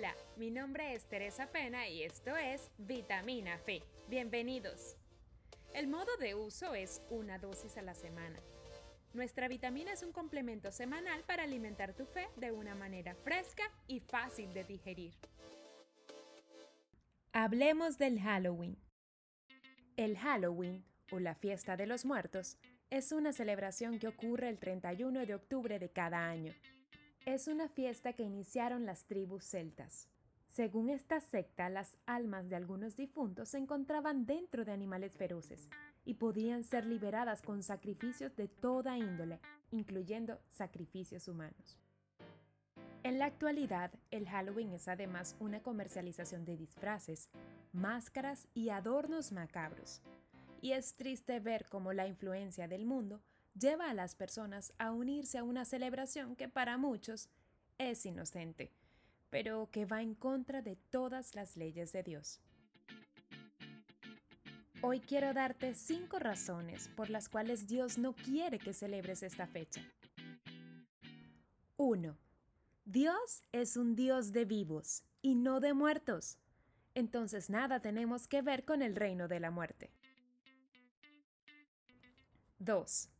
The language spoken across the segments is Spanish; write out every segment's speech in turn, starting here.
Hola, mi nombre es Teresa Pena y esto es Vitamina Fe. Bienvenidos. El modo de uso es una dosis a la semana. Nuestra vitamina es un complemento semanal para alimentar tu fe de una manera fresca y fácil de digerir. Hablemos del Halloween. El Halloween, o la fiesta de los muertos, es una celebración que ocurre el 31 de octubre de cada año es una fiesta que iniciaron las tribus celtas. Según esta secta, las almas de algunos difuntos se encontraban dentro de animales feroces y podían ser liberadas con sacrificios de toda índole, incluyendo sacrificios humanos. En la actualidad, el Halloween es además una comercialización de disfraces, máscaras y adornos macabros. Y es triste ver cómo la influencia del mundo lleva a las personas a unirse a una celebración que para muchos es inocente, pero que va en contra de todas las leyes de Dios. Hoy quiero darte cinco razones por las cuales Dios no quiere que celebres esta fecha. 1. Dios es un Dios de vivos y no de muertos. Entonces nada tenemos que ver con el reino de la muerte. 2.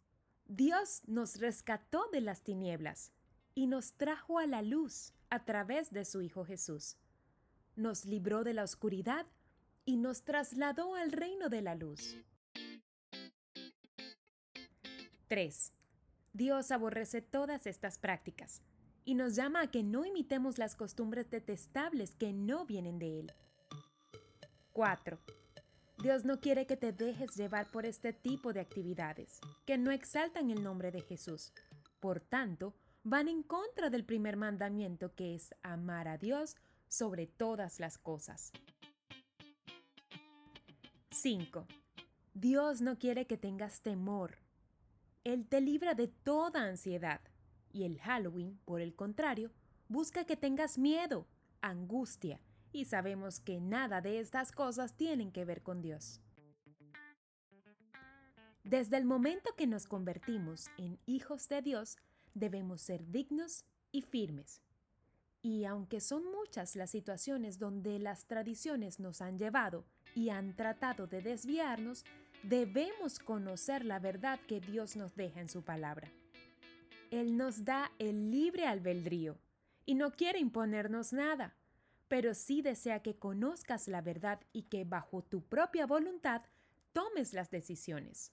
Dios nos rescató de las tinieblas y nos trajo a la luz a través de su Hijo Jesús. Nos libró de la oscuridad y nos trasladó al reino de la luz. 3. Dios aborrece todas estas prácticas y nos llama a que no imitemos las costumbres detestables que no vienen de Él. 4. Dios no quiere que te dejes llevar por este tipo de actividades, que no exaltan el nombre de Jesús. Por tanto, van en contra del primer mandamiento que es amar a Dios sobre todas las cosas. 5. Dios no quiere que tengas temor. Él te libra de toda ansiedad. Y el Halloween, por el contrario, busca que tengas miedo, angustia, y sabemos que nada de estas cosas tienen que ver con Dios. Desde el momento que nos convertimos en hijos de Dios, debemos ser dignos y firmes. Y aunque son muchas las situaciones donde las tradiciones nos han llevado y han tratado de desviarnos, debemos conocer la verdad que Dios nos deja en su palabra. Él nos da el libre albedrío y no quiere imponernos nada pero sí desea que conozcas la verdad y que bajo tu propia voluntad tomes las decisiones.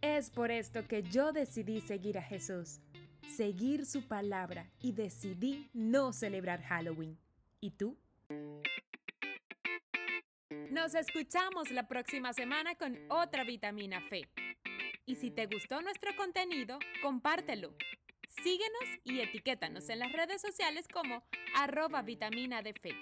Es por esto que yo decidí seguir a Jesús, seguir su palabra y decidí no celebrar Halloween. ¿Y tú? Nos escuchamos la próxima semana con otra vitamina fe. Y si te gustó nuestro contenido, compártelo. Síguenos y etiquétanos en las redes sociales como arroba vitamina de fe.